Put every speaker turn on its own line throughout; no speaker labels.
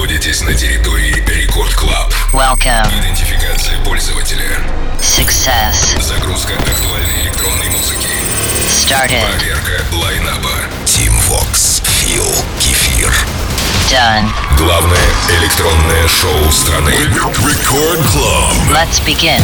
находитесь на территории Рекорд Клаб.
Welcome.
Идентификация пользователя.
Success.
Загрузка актуальной электронной музыки.
Started.
Проверка лайнаба. Team Vox. Фил. Кефир.
Done.
Главное электронное шоу страны.
Record Club.
Let's begin.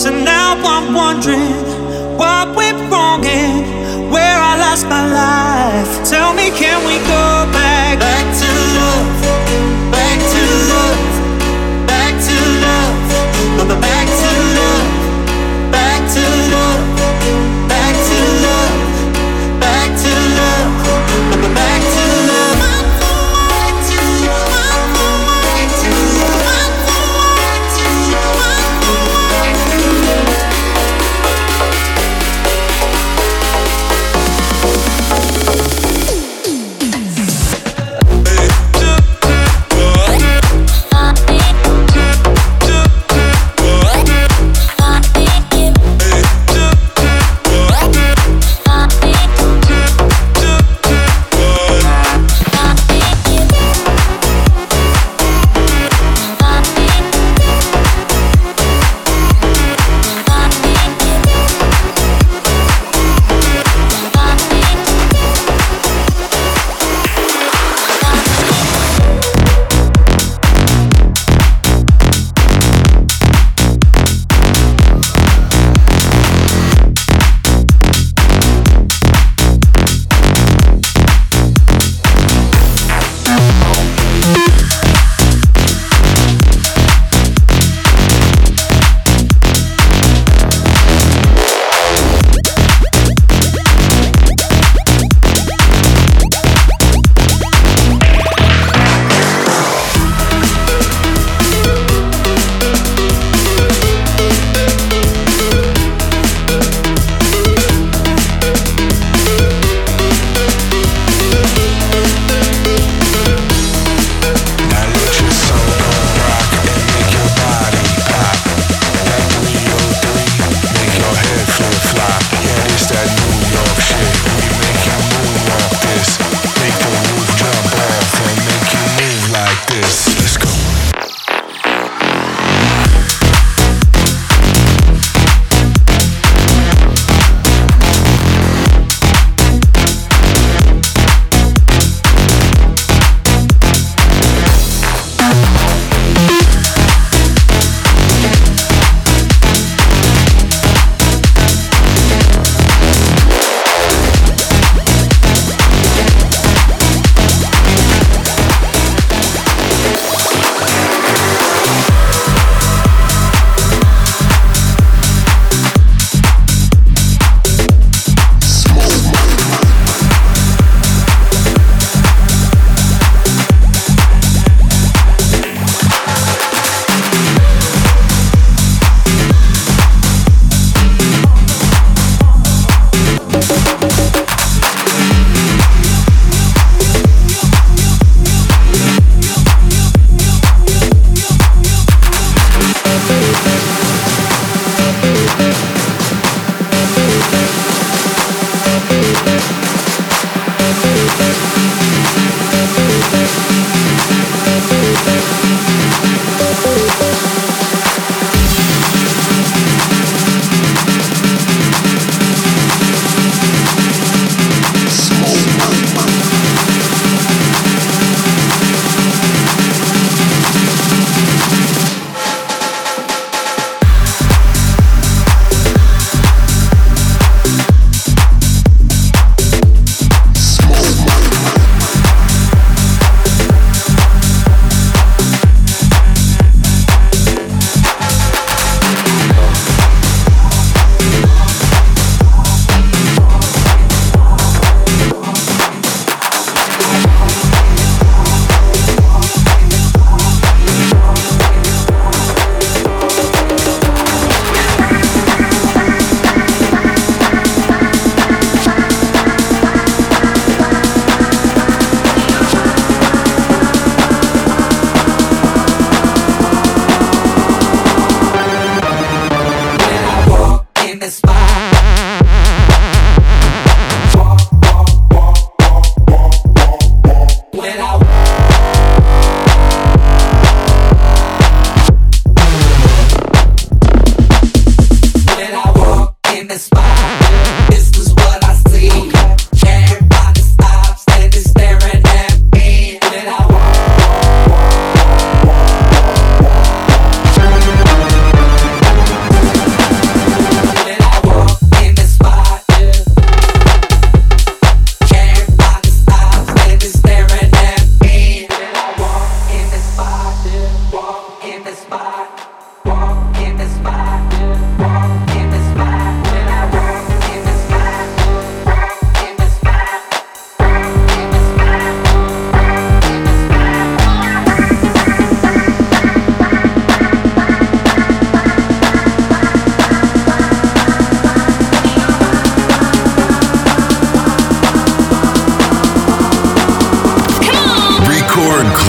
So now I'm wondering what went wrong and where I lost my life. Tell me, can we go back? Back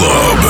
club.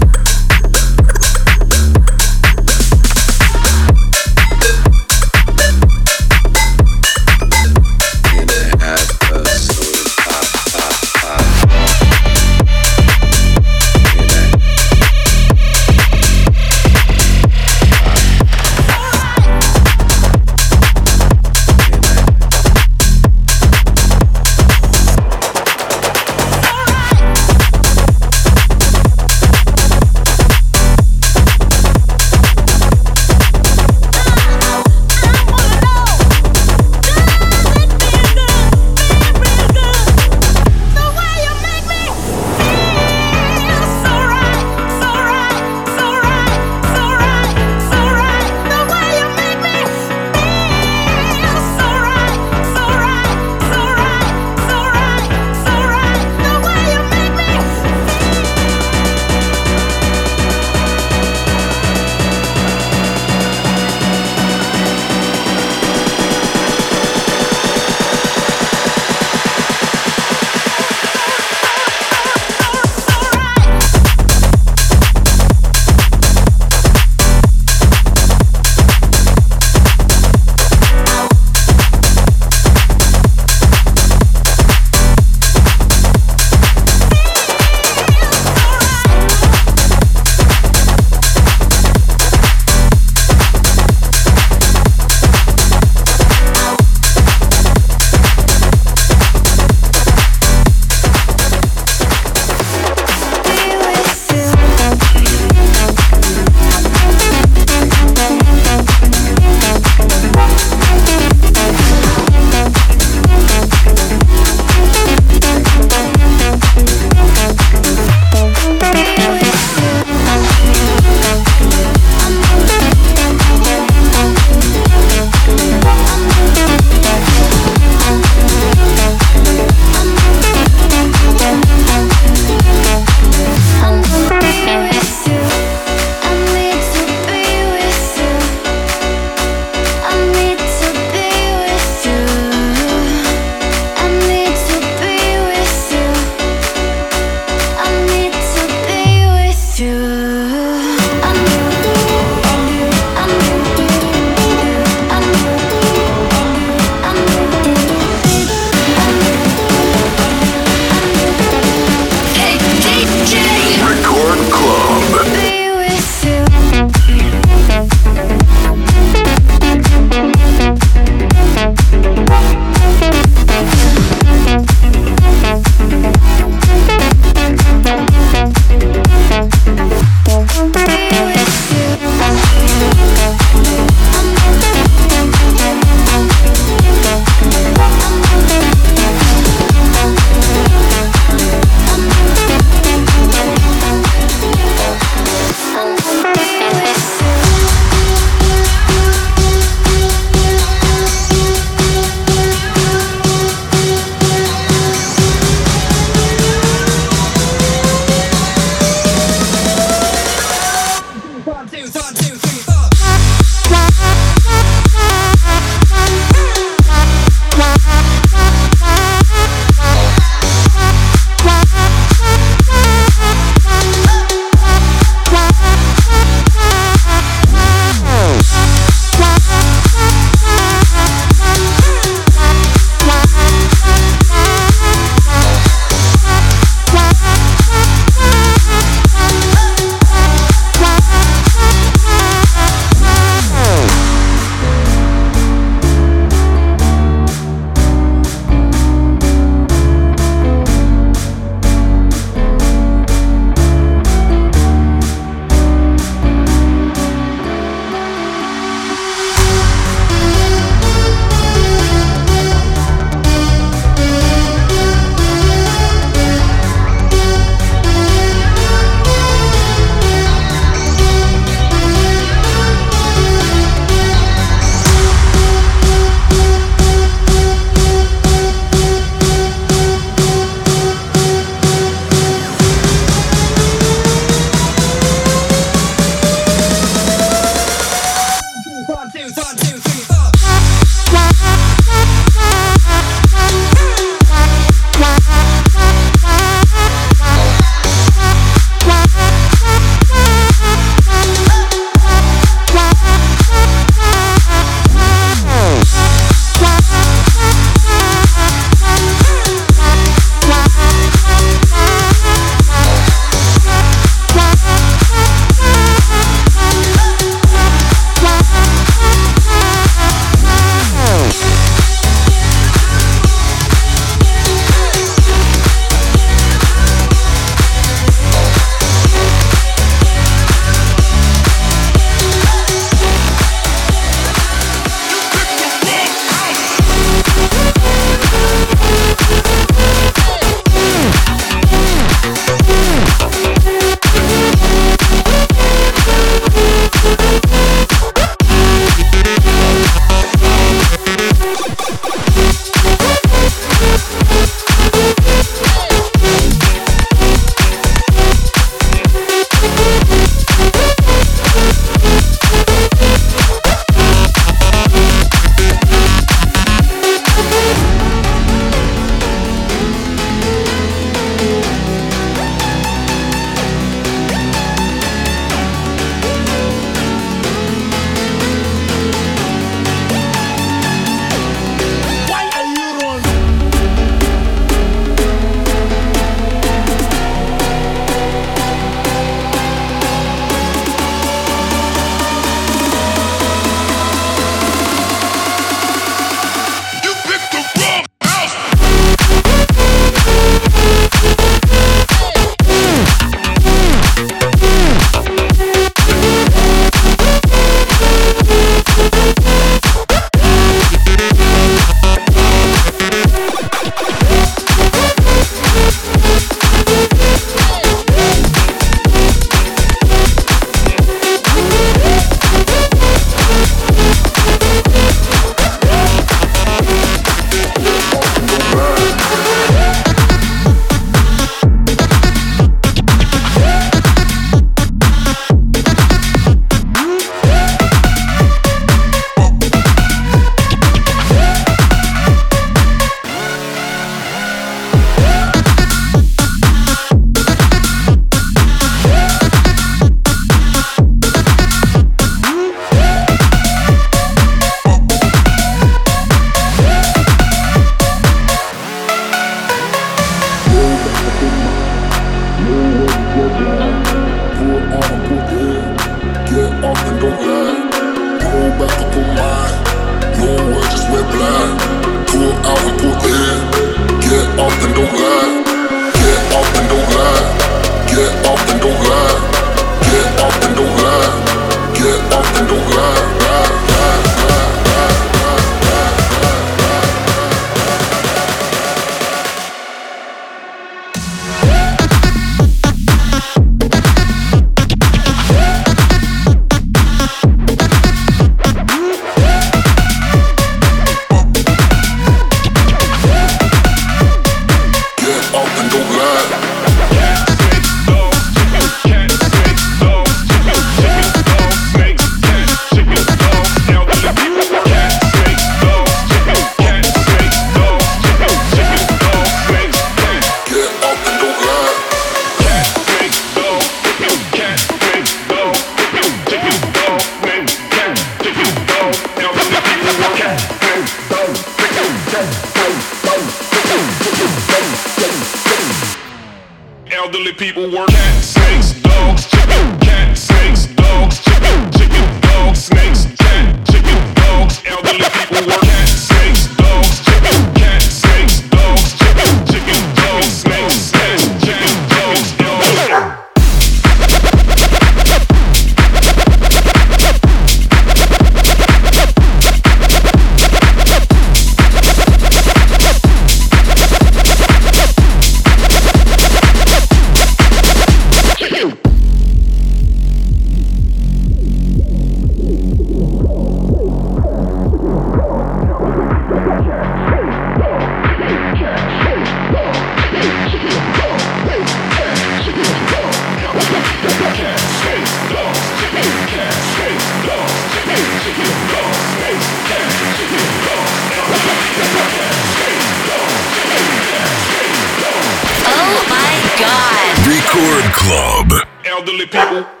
Club. Elderly people.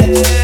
yeah.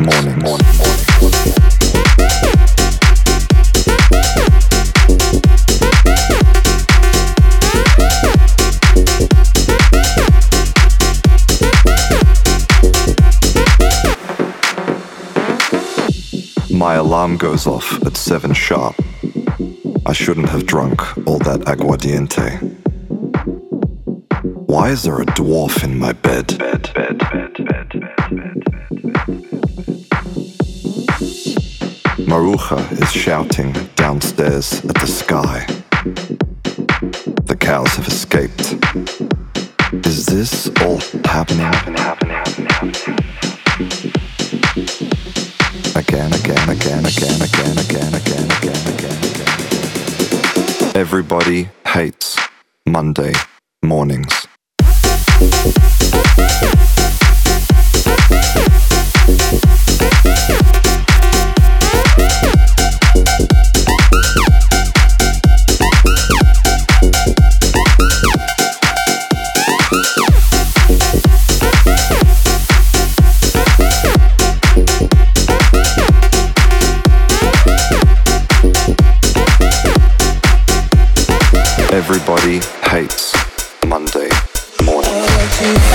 Morning, morning, morning. My alarm goes off at 7 sharp. I shouldn't have drunk all that aguardiente. Why is there a dwarf in my bed? bed, bed, bed, Maruja is shouting downstairs at the sky. The cows have escaped. Is this all happening? again, again, again, again, again, again, again, again, again. Everybody hates Monday mornings. Everybody hates Monday morning.